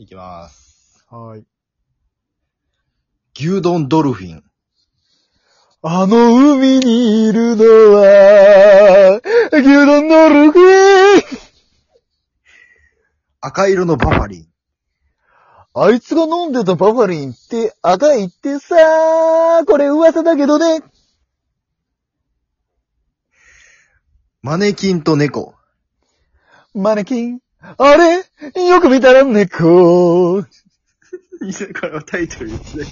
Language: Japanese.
いきます。はい。牛丼ドルフィン。あの海にいるのは、牛丼のルフィン赤色のバファリン。あいつが飲んでたバファリンって赤いってさこれ噂だけどね。マネキンと猫。マネキン。あれ？よく見たら猫。これはタイトルですね。